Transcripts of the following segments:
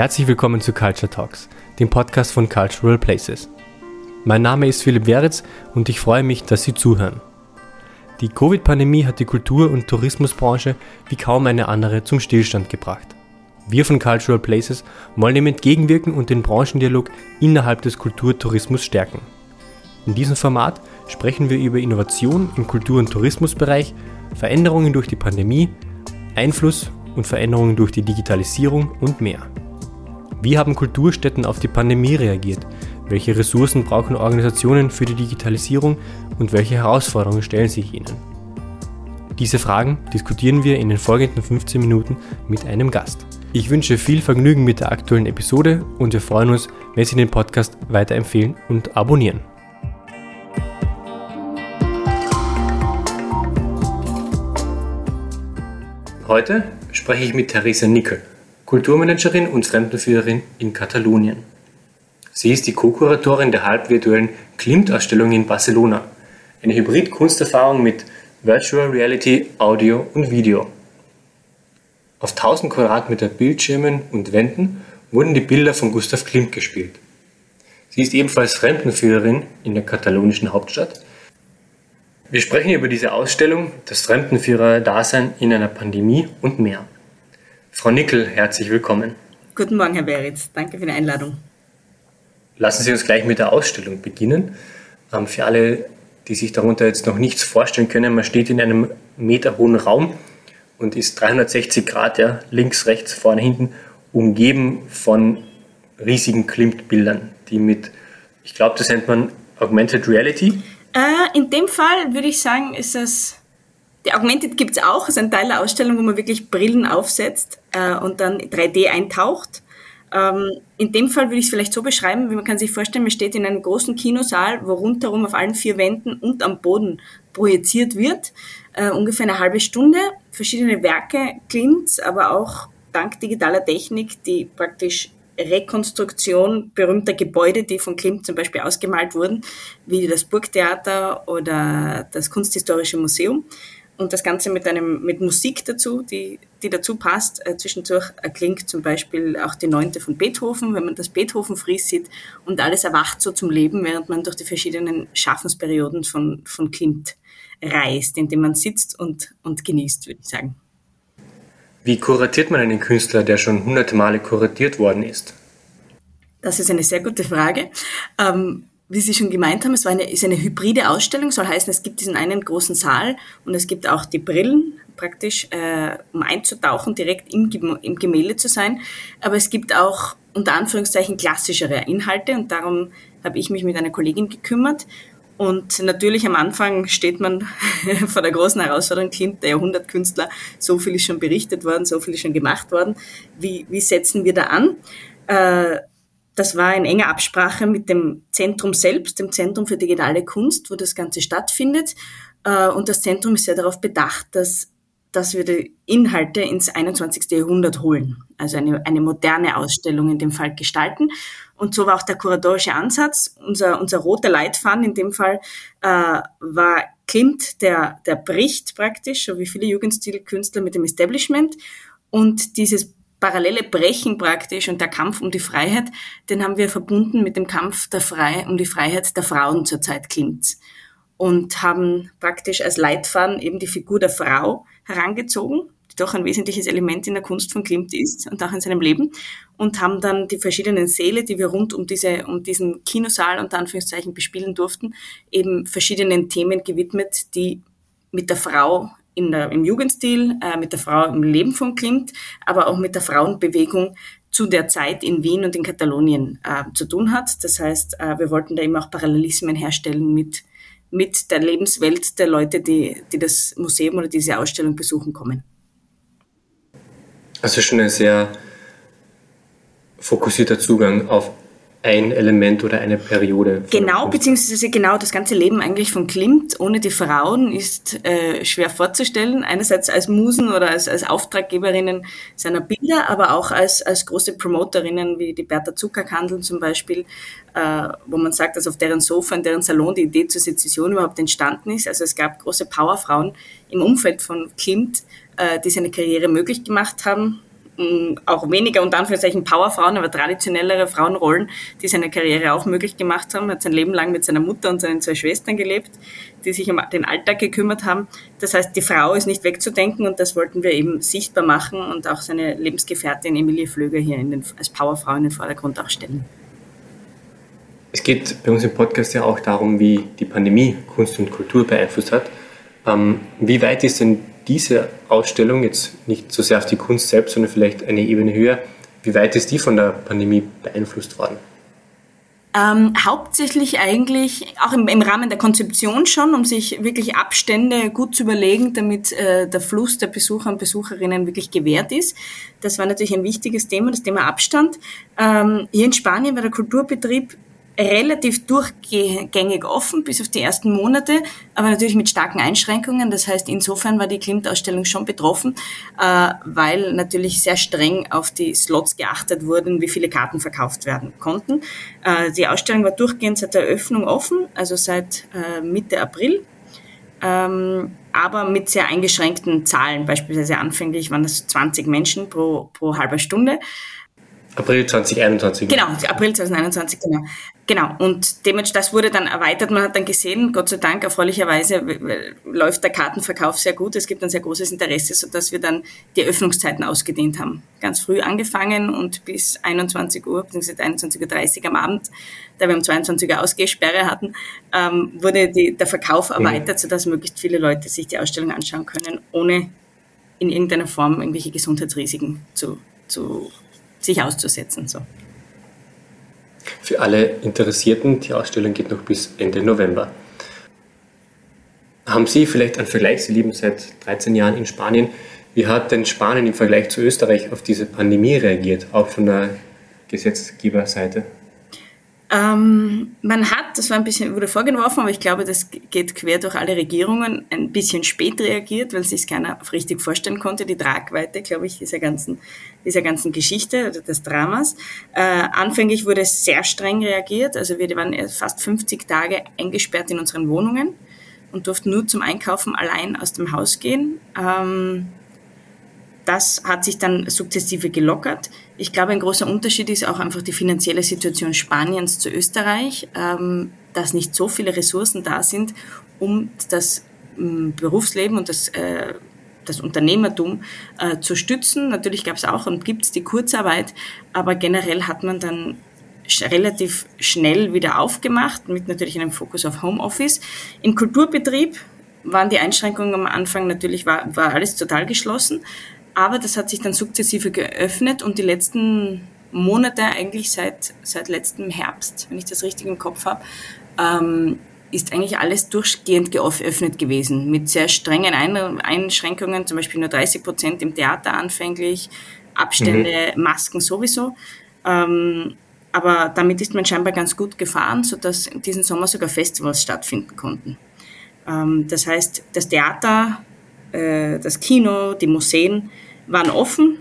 Herzlich willkommen zu Culture Talks, dem Podcast von Cultural Places. Mein Name ist Philipp Weritz und ich freue mich, dass Sie zuhören. Die Covid-Pandemie hat die Kultur- und Tourismusbranche wie kaum eine andere zum Stillstand gebracht. Wir von Cultural Places wollen dem entgegenwirken und den Branchendialog innerhalb des Kulturtourismus stärken. In diesem Format sprechen wir über Innovation im Kultur- und Tourismusbereich, Veränderungen durch die Pandemie, Einfluss und Veränderungen durch die Digitalisierung und mehr. Wie haben Kulturstätten auf die Pandemie reagiert? Welche Ressourcen brauchen Organisationen für die Digitalisierung und welche Herausforderungen stellen sich ihnen? Diese Fragen diskutieren wir in den folgenden 15 Minuten mit einem Gast. Ich wünsche viel Vergnügen mit der aktuellen Episode und wir freuen uns, wenn Sie den Podcast weiterempfehlen und abonnieren. Heute spreche ich mit Theresa Nickel, Kulturmanagerin und Fremdenführerin in Katalonien. Sie ist die Co-Kuratorin der halbvirtuellen Klimt-Ausstellung in Barcelona, eine Hybrid-Kunsterfahrung mit Virtual Reality, Audio und Video. Auf 1000 Quadratmeter Bildschirmen und Wänden wurden die Bilder von Gustav Klimt gespielt. Sie ist ebenfalls Fremdenführerin in der katalonischen Hauptstadt. Wir sprechen über diese Ausstellung, das Fremdenführer-Dasein in einer Pandemie und mehr. Frau Nickel, herzlich willkommen. Guten Morgen, Herr Beritz. Danke für die Einladung. Lassen Sie uns gleich mit der Ausstellung beginnen. Ähm, für alle, die sich darunter jetzt noch nichts vorstellen können, man steht in einem meterhohen Raum und ist 360 Grad, ja, links, rechts, vorne, hinten, umgeben von riesigen Klimt-Bildern, die mit, ich glaube, das nennt man Augmented Reality. Äh, in dem Fall würde ich sagen, ist es die Augmented gibt es auch, ist ein Teil der Ausstellung, wo man wirklich Brillen aufsetzt äh, und dann 3D eintaucht. Ähm, in dem Fall würde ich es vielleicht so beschreiben, wie man kann sich vorstellen, man steht in einem großen Kinosaal, wo rundherum auf allen vier Wänden und am Boden projiziert wird. Äh, ungefähr eine halbe Stunde, verschiedene Werke Klimts, aber auch dank digitaler Technik, die praktisch Rekonstruktion berühmter Gebäude, die von Klimt zum Beispiel ausgemalt wurden, wie das Burgtheater oder das Kunsthistorische Museum und das Ganze mit einem mit Musik dazu, die, die dazu passt. Äh, zwischendurch erklingt zum Beispiel auch die Neunte von Beethoven, wenn man das Beethoven-Fries sieht und alles erwacht so zum Leben, während man durch die verschiedenen Schaffensperioden von, von Klimt reist, indem man sitzt und, und genießt, würde ich sagen. Wie kuratiert man einen Künstler, der schon hunderte Male kuratiert worden ist? Das ist eine sehr gute Frage. Ähm, wie Sie schon gemeint haben, es war eine, ist eine hybride Ausstellung, soll heißen, es gibt diesen einen großen Saal und es gibt auch die Brillen praktisch, äh, um einzutauchen, direkt im, im Gemälde zu sein. Aber es gibt auch unter Anführungszeichen klassischere Inhalte und darum habe ich mich mit einer Kollegin gekümmert. Und natürlich am Anfang steht man vor der großen Herausforderung, Kind, der Jahrhundertkünstler, so viel ist schon berichtet worden, so viel ist schon gemacht worden. Wie, wie setzen wir da an? Äh, das war in enger Absprache mit dem Zentrum selbst, dem Zentrum für digitale Kunst, wo das Ganze stattfindet. Äh, und das Zentrum ist sehr darauf bedacht, dass, dass wir die Inhalte ins 21. Jahrhundert holen. Also eine, eine moderne Ausstellung in dem Fall gestalten. Und so war auch der kuratorische Ansatz. Unser, unser roter Leitfaden in dem Fall äh, war Klimt, der, der bricht praktisch, so wie viele Jugendstilkünstler mit dem Establishment. Und dieses parallele Brechen praktisch und der Kampf um die Freiheit, den haben wir verbunden mit dem Kampf der Frei um die Freiheit der Frauen zur Zeit Klimts und haben praktisch als Leitfaden eben die Figur der Frau herangezogen, die doch ein wesentliches Element in der Kunst von Klimt ist und auch in seinem Leben. Und haben dann die verschiedenen Säle, die wir rund um diese um diesen Kinosaal unter Anführungszeichen bespielen durften, eben verschiedenen Themen gewidmet, die mit der Frau in der, im Jugendstil, äh, mit der Frau im Leben von Klimt, aber auch mit der Frauenbewegung zu der Zeit in Wien und in Katalonien äh, zu tun hat. Das heißt, äh, wir wollten da eben auch Parallelismen herstellen mit, mit der Lebenswelt der Leute, die, die das Museum oder diese Ausstellung besuchen kommen. Also schon ein sehr fokussierter Zugang auf ein Element oder eine Periode. Genau, beziehungsweise genau das ganze Leben eigentlich von Klimt ohne die Frauen ist äh, schwer vorzustellen. Einerseits als Musen oder als, als Auftraggeberinnen seiner Bilder, aber auch als, als große Promoterinnen wie die Bertha Zuckerkandel zum Beispiel, äh, wo man sagt, dass auf deren Sofa, in deren Salon die Idee zur Sezession überhaupt entstanden ist. Also es gab große Powerfrauen im Umfeld von Klimt, äh, die seine Karriere möglich gemacht haben auch weniger unter Anführungszeichen Powerfrauen, aber traditionellere Frauenrollen, die seine Karriere auch möglich gemacht haben. Er hat sein Leben lang mit seiner Mutter und seinen zwei Schwestern gelebt, die sich um den Alltag gekümmert haben. Das heißt, die Frau ist nicht wegzudenken und das wollten wir eben sichtbar machen und auch seine Lebensgefährtin Emilie Flöger hier den, als Powerfrau in den Vordergrund auch stellen. Es geht bei uns im Podcast ja auch darum, wie die Pandemie Kunst und Kultur beeinflusst hat. Ähm, wie weit ist denn diese Ausstellung jetzt nicht so sehr auf die Kunst selbst, sondern vielleicht eine Ebene höher, wie weit ist die von der Pandemie beeinflusst worden? Ähm, hauptsächlich eigentlich auch im, im, Rahmen der Konzeption schon, um sich wirklich Abstände gut zu überlegen, damit äh, der Fluss der Besucher und Besucherinnen wirklich gewährt ist. Das war natürlich ein wichtiges Thema, das Thema Abstand. Ähm, hier in Spanien war der Kulturbetrieb relativ durchgängig offen, bis auf die ersten Monate, aber natürlich mit starken Einschränkungen. Das heißt, insofern war die Klimt-Ausstellung schon betroffen, äh, weil natürlich sehr streng auf die Slots geachtet wurden, wie viele Karten verkauft werden konnten. Äh, die Ausstellung war durchgehend seit der Eröffnung offen, also seit äh, Mitte April. Ähm, aber mit sehr eingeschränkten Zahlen. Beispielsweise anfänglich waren das 20 Menschen pro, pro halber Stunde. April 2021. Genau, April 2021, genau. Genau, und dementsprechend, das wurde dann erweitert. Man hat dann gesehen, Gott sei Dank, erfreulicherweise läuft der Kartenverkauf sehr gut. Es gibt ein sehr großes Interesse, sodass wir dann die Öffnungszeiten ausgedehnt haben. Ganz früh angefangen und bis 21 Uhr, beziehungsweise 21.30 Uhr am Abend, da wir um 22 Uhr Ausgehsperre hatten, ähm, wurde die, der Verkauf mhm. erweitert, mhm. sodass möglichst viele Leute sich die Ausstellung anschauen können, ohne in irgendeiner Form irgendwelche Gesundheitsrisiken zu, zu sich auszusetzen. So. Für alle Interessierten, die Ausstellung geht noch bis Ende November. Haben Sie vielleicht einen Vergleich? Sie leben seit 13 Jahren in Spanien. Wie hat denn Spanien im Vergleich zu Österreich auf diese Pandemie reagiert, auch von der Gesetzgeberseite? Ähm, man hat, das war ein bisschen, wurde vorgeworfen, aber ich glaube, das geht quer durch alle Regierungen, ein bisschen spät reagiert, weil sich keiner richtig vorstellen konnte, die Tragweite, glaube ich, dieser ganzen, dieser ganzen Geschichte, also des Dramas. Äh, anfänglich wurde sehr streng reagiert, also wir waren fast 50 Tage eingesperrt in unseren Wohnungen und durften nur zum Einkaufen allein aus dem Haus gehen. Ähm, das hat sich dann sukzessive gelockert. Ich glaube, ein großer Unterschied ist auch einfach die finanzielle Situation Spaniens zu Österreich, ähm, dass nicht so viele Ressourcen da sind, um das ähm, Berufsleben und das, äh, das Unternehmertum äh, zu stützen. Natürlich gab es auch und gibt es die Kurzarbeit, aber generell hat man dann relativ schnell wieder aufgemacht, mit natürlich einem Fokus auf Homeoffice. Im Kulturbetrieb waren die Einschränkungen am Anfang natürlich, war, war alles total geschlossen. Aber das hat sich dann sukzessive geöffnet und die letzten Monate, eigentlich seit, seit letztem Herbst, wenn ich das richtig im Kopf habe, ähm, ist eigentlich alles durchgehend geöffnet gewesen, mit sehr strengen Einschränkungen, zum Beispiel nur 30 Prozent im Theater anfänglich, Abstände, mhm. Masken sowieso. Ähm, aber damit ist man scheinbar ganz gut gefahren, sodass diesen Sommer sogar Festivals stattfinden konnten. Ähm, das heißt, das Theater äh, das Kino, die Museen waren offen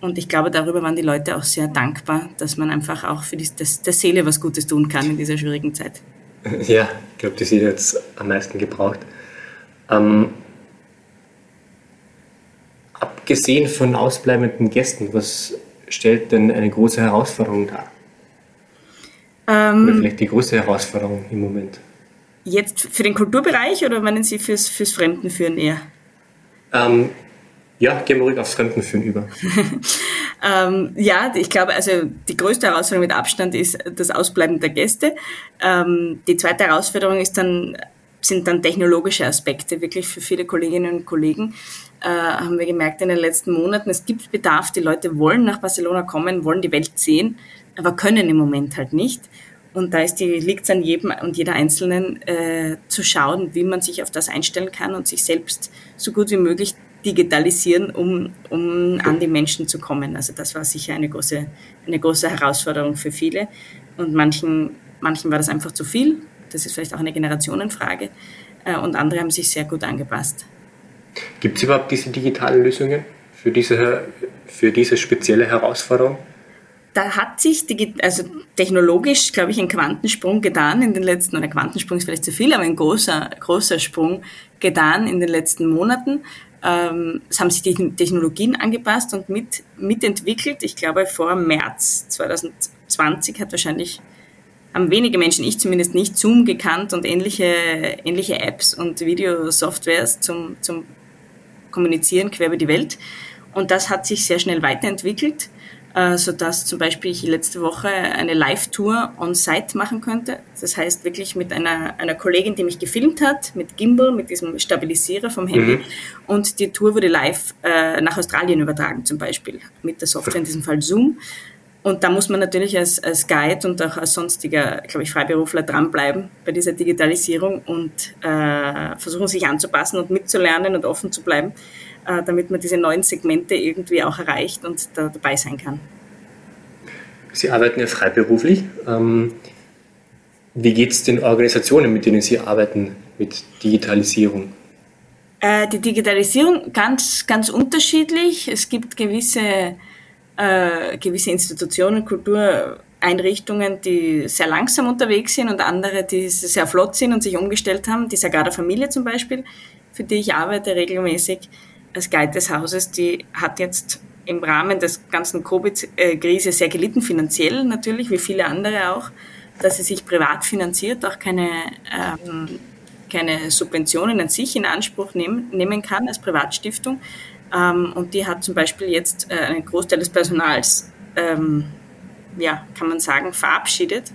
und ich glaube, darüber waren die Leute auch sehr dankbar, dass man einfach auch für die, das, der Seele was Gutes tun kann in dieser schwierigen Zeit. Ja, ich glaube, die sind jetzt am meisten gebraucht. Ähm, abgesehen von ausbleibenden Gästen, was stellt denn eine große Herausforderung dar? Ähm, Oder vielleicht die größte Herausforderung im Moment? Jetzt für den Kulturbereich oder meinen Sie fürs, fürs Fremdenführen eher? Ähm, ja, gehen wir ruhig aufs Fremdenführen über. ähm, ja, ich glaube, also die größte Herausforderung mit Abstand ist das Ausbleiben der Gäste. Ähm, die zweite Herausforderung ist dann, sind dann technologische Aspekte. Wirklich für viele Kolleginnen und Kollegen äh, haben wir gemerkt in den letzten Monaten, es gibt Bedarf. Die Leute wollen nach Barcelona kommen, wollen die Welt sehen, aber können im Moment halt nicht. Und da liegt es an jedem und jeder Einzelnen äh, zu schauen, wie man sich auf das einstellen kann und sich selbst so gut wie möglich digitalisieren, um, um an die Menschen zu kommen. Also das war sicher eine große, eine große Herausforderung für viele. Und manchen, manchen war das einfach zu viel. Das ist vielleicht auch eine Generationenfrage. Äh, und andere haben sich sehr gut angepasst. Gibt es überhaupt diese digitalen Lösungen für diese, für diese spezielle Herausforderung? Da hat sich die, also technologisch, glaube ich, ein Quantensprung getan in den letzten, oder Quantensprung ist vielleicht zu viel, aber ein großer, großer Sprung getan in den letzten Monaten. Ähm, es haben sich die Technologien angepasst und mit, mitentwickelt. Ich glaube, vor März 2020 hat wahrscheinlich haben wenige Menschen, ich zumindest nicht, Zoom gekannt und ähnliche, ähnliche Apps und Videosoftwares zum, zum Kommunizieren quer über die Welt. Und das hat sich sehr schnell weiterentwickelt, äh, sodass zum Beispiel ich letzte Woche eine Live-Tour on-site machen könnte. Das heißt wirklich mit einer, einer Kollegin, die mich gefilmt hat, mit Gimbal, mit diesem Stabilisierer vom Handy. Mhm. Und die Tour wurde live äh, nach Australien übertragen zum Beispiel, mit der Software, in diesem Fall Zoom. Und da muss man natürlich als, als Guide und auch als sonstiger, glaube ich, Freiberufler dranbleiben bei dieser Digitalisierung und äh, versuchen, sich anzupassen und mitzulernen und offen zu bleiben, damit man diese neuen Segmente irgendwie auch erreicht und da dabei sein kann. Sie arbeiten ja freiberuflich. Ähm, wie geht es den Organisationen, mit denen Sie arbeiten, mit Digitalisierung? Äh, die Digitalisierung ganz, ganz unterschiedlich. Es gibt gewisse äh, gewisse Institutionen, Kultureinrichtungen, die sehr langsam unterwegs sind und andere, die sehr flott sind und sich umgestellt haben. Die Sagrada Familie zum Beispiel, für die ich arbeite regelmäßig als Guide des Hauses, die hat jetzt im Rahmen des ganzen Covid-Krise sehr gelitten, finanziell natürlich, wie viele andere auch, dass sie sich privat finanziert, auch keine, ähm, keine Subventionen an sich in Anspruch nehmen, nehmen kann als Privatstiftung. Ähm, und die hat zum Beispiel jetzt äh, einen Großteil des Personals, ähm, ja, kann man sagen, verabschiedet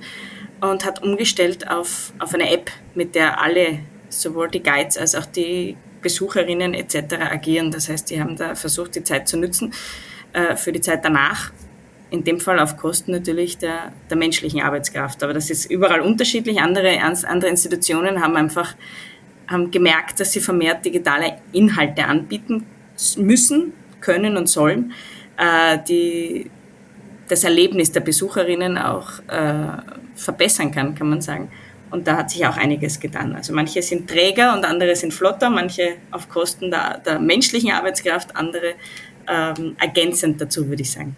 und hat umgestellt auf, auf eine App, mit der alle, sowohl die Guides als auch die Besucherinnen etc. agieren. Das heißt, die haben da versucht, die Zeit zu nutzen äh, für die Zeit danach. In dem Fall auf Kosten natürlich der, der menschlichen Arbeitskraft. Aber das ist überall unterschiedlich. Andere, andere Institutionen haben einfach haben gemerkt, dass sie vermehrt digitale Inhalte anbieten müssen, können und sollen, äh, die das Erlebnis der Besucherinnen auch äh, verbessern kann, kann man sagen. Und da hat sich auch einiges getan. Also manche sind träger und andere sind flotter, manche auf Kosten der, der menschlichen Arbeitskraft, andere ähm, ergänzend dazu, würde ich sagen.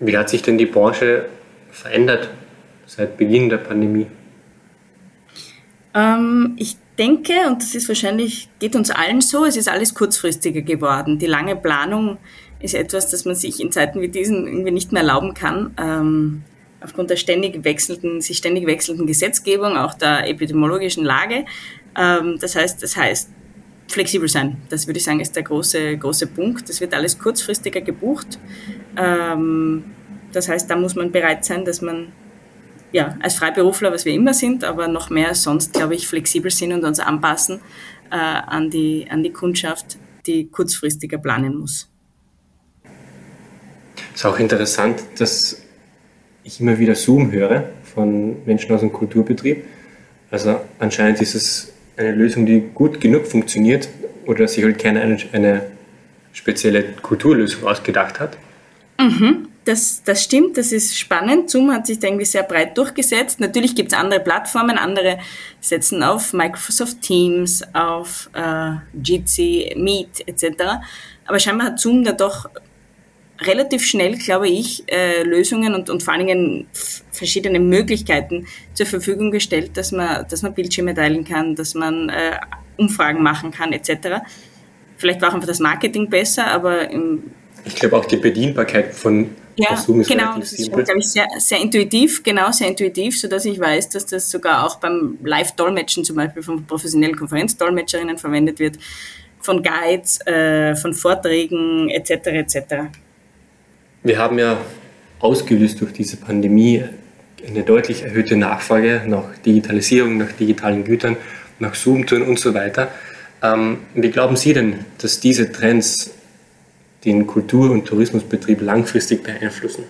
Wie hat sich denn die Branche verändert seit Beginn der Pandemie? Ähm, ich denke, und das ist wahrscheinlich, geht uns allen so, es ist alles kurzfristiger geworden. Die lange Planung ist etwas, das man sich in Zeiten wie diesen irgendwie nicht mehr erlauben kann. Ähm, aufgrund der ständig wechselnden, sich ständig wechselnden Gesetzgebung, auch der epidemiologischen Lage. Ähm, das heißt, das heißt, flexibel sein. Das würde ich sagen, ist der große, große Punkt. Das wird alles kurzfristiger gebucht. Ähm, das heißt, da muss man bereit sein, dass man ja, als Freiberufler, was wir immer sind, aber noch mehr sonst, glaube ich, flexibel sind und uns anpassen äh, an, die, an die Kundschaft, die kurzfristiger planen muss. Es ist auch interessant, dass ich immer wieder Zoom höre von Menschen aus dem Kulturbetrieb. Also anscheinend ist es eine Lösung, die gut genug funktioniert oder sich halt keiner eine, eine spezielle Kulturlösung ausgedacht hat. Mhm das, das stimmt, das ist spannend. Zoom hat sich da irgendwie sehr breit durchgesetzt. Natürlich gibt es andere Plattformen, andere setzen auf Microsoft Teams, auf äh, Jitsi, Meet etc. Aber scheinbar hat Zoom da doch relativ schnell, glaube ich, äh, Lösungen und, und vor allen Dingen verschiedene Möglichkeiten zur Verfügung gestellt, dass man, dass man Bildschirme teilen kann, dass man äh, Umfragen machen kann etc. Vielleicht war auch einfach das Marketing besser, aber im ich glaube auch die Bedienbarkeit von ja, Zoom ist genau, das ist, glaube ich, sehr, sehr intuitiv, genau, sehr intuitiv, sodass ich weiß, dass das sogar auch beim Live-Dolmetschen zum Beispiel von professionellen Konferenzdolmetscherinnen verwendet wird, von Guides, äh, von Vorträgen etc. etc. Wir haben ja ausgelöst durch diese Pandemie eine deutlich erhöhte Nachfrage nach Digitalisierung, nach digitalen Gütern, nach Zoom-Touren und so weiter. Ähm, wie glauben Sie denn, dass diese Trends den Kultur- und Tourismusbetrieb langfristig beeinflussen?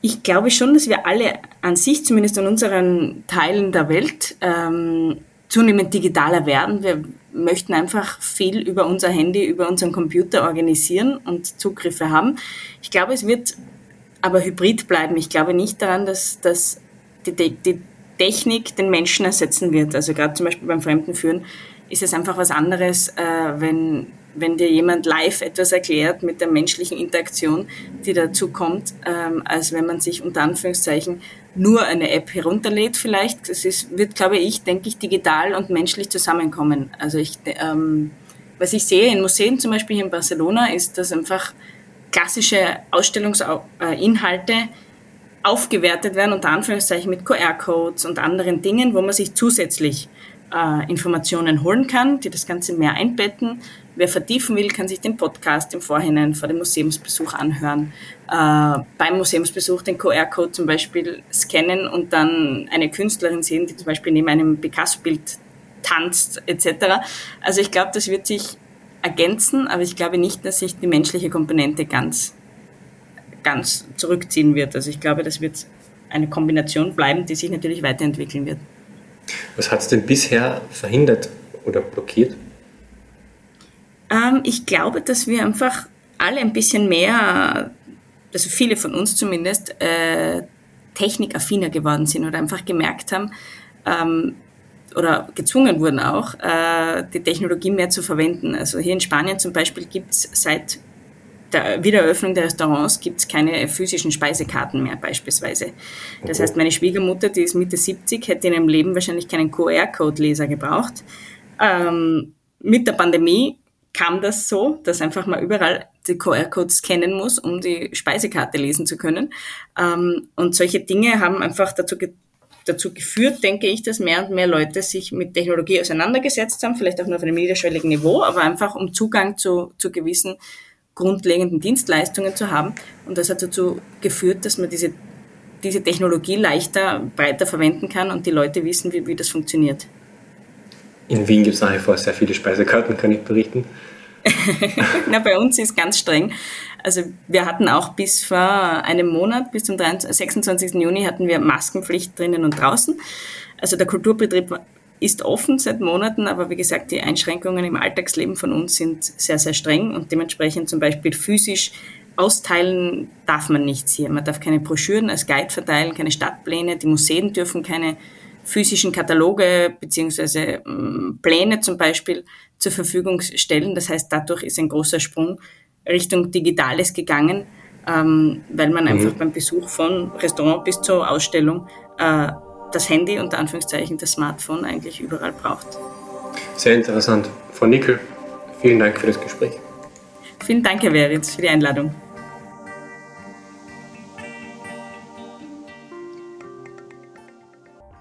Ich glaube schon, dass wir alle an sich, zumindest in unseren Teilen der Welt, ähm, zunehmend digitaler werden. Wir möchten einfach viel über unser Handy, über unseren Computer organisieren und Zugriffe haben. Ich glaube, es wird aber hybrid bleiben. Ich glaube nicht daran, dass, dass die, die Technik den Menschen ersetzen wird. Also gerade zum Beispiel beim Fremdenführen ist es einfach was anderes, äh, wenn wenn dir jemand live etwas erklärt mit der menschlichen Interaktion, die dazu kommt, ähm, als wenn man sich unter Anführungszeichen nur eine App herunterlädt vielleicht. Es ist, wird, glaube ich, denke ich, digital und menschlich zusammenkommen. Also ich, ähm, was ich sehe in Museen, zum Beispiel hier in Barcelona, ist, dass einfach klassische Ausstellungsinhalte aufgewertet werden, unter Anführungszeichen mit QR-Codes und anderen Dingen, wo man sich zusätzlich äh, Informationen holen kann, die das Ganze mehr einbetten. Wer vertiefen will, kann sich den Podcast im Vorhinein vor dem Museumsbesuch anhören. Äh, beim Museumsbesuch den QR-Code zum Beispiel scannen und dann eine Künstlerin sehen, die zum Beispiel neben einem Picasso-Bild tanzt etc. Also ich glaube, das wird sich ergänzen, aber ich glaube nicht, dass sich die menschliche Komponente ganz, ganz zurückziehen wird. Also ich glaube, das wird eine Kombination bleiben, die sich natürlich weiterentwickeln wird. Was hat es denn bisher verhindert oder blockiert? Ähm, ich glaube, dass wir einfach alle ein bisschen mehr, also viele von uns zumindest, äh, technikaffiner geworden sind oder einfach gemerkt haben, ähm, oder gezwungen wurden auch, äh, die Technologie mehr zu verwenden. Also hier in Spanien zum Beispiel gibt es seit der Wiedereröffnung der Restaurants gibt es keine physischen Speisekarten mehr beispielsweise. Das heißt, meine Schwiegermutter, die ist Mitte 70, hätte in ihrem Leben wahrscheinlich keinen QR-Code-Leser gebraucht. Ähm, mit der Pandemie kam das so, dass einfach mal überall die QR-Codes scannen muss, um die Speisekarte lesen zu können. Ähm, und solche Dinge haben einfach dazu, ge dazu geführt, denke ich, dass mehr und mehr Leute sich mit Technologie auseinandergesetzt haben, vielleicht auch nur auf einem niederschwelligen Niveau, aber einfach um Zugang zu, zu gewissen grundlegenden Dienstleistungen zu haben. Und das hat dazu geführt, dass man diese, diese Technologie leichter, breiter verwenden kann und die Leute wissen, wie, wie das funktioniert. In Wien gibt es nach wie vor sehr viele Speisekarten, kann ich berichten. Na, bei uns ist ganz streng. Also wir hatten auch bis vor einem Monat, bis zum 26. Juni, hatten wir Maskenpflicht drinnen und draußen. Also der Kulturbetrieb ist offen seit Monaten, aber wie gesagt, die Einschränkungen im Alltagsleben von uns sind sehr, sehr streng und dementsprechend zum Beispiel physisch austeilen darf man nichts hier. Man darf keine Broschüren als Guide verteilen, keine Stadtpläne, die Museen dürfen keine physischen Kataloge beziehungsweise ähm, Pläne zum Beispiel zur Verfügung stellen. Das heißt, dadurch ist ein großer Sprung Richtung Digitales gegangen, ähm, weil man mhm. einfach beim Besuch von Restaurant bis zur Ausstellung äh, das Handy, unter Anführungszeichen das Smartphone, eigentlich überall braucht. Sehr interessant. Frau Nickel, vielen Dank für das Gespräch. Vielen Dank, Herr Weritz, für die Einladung.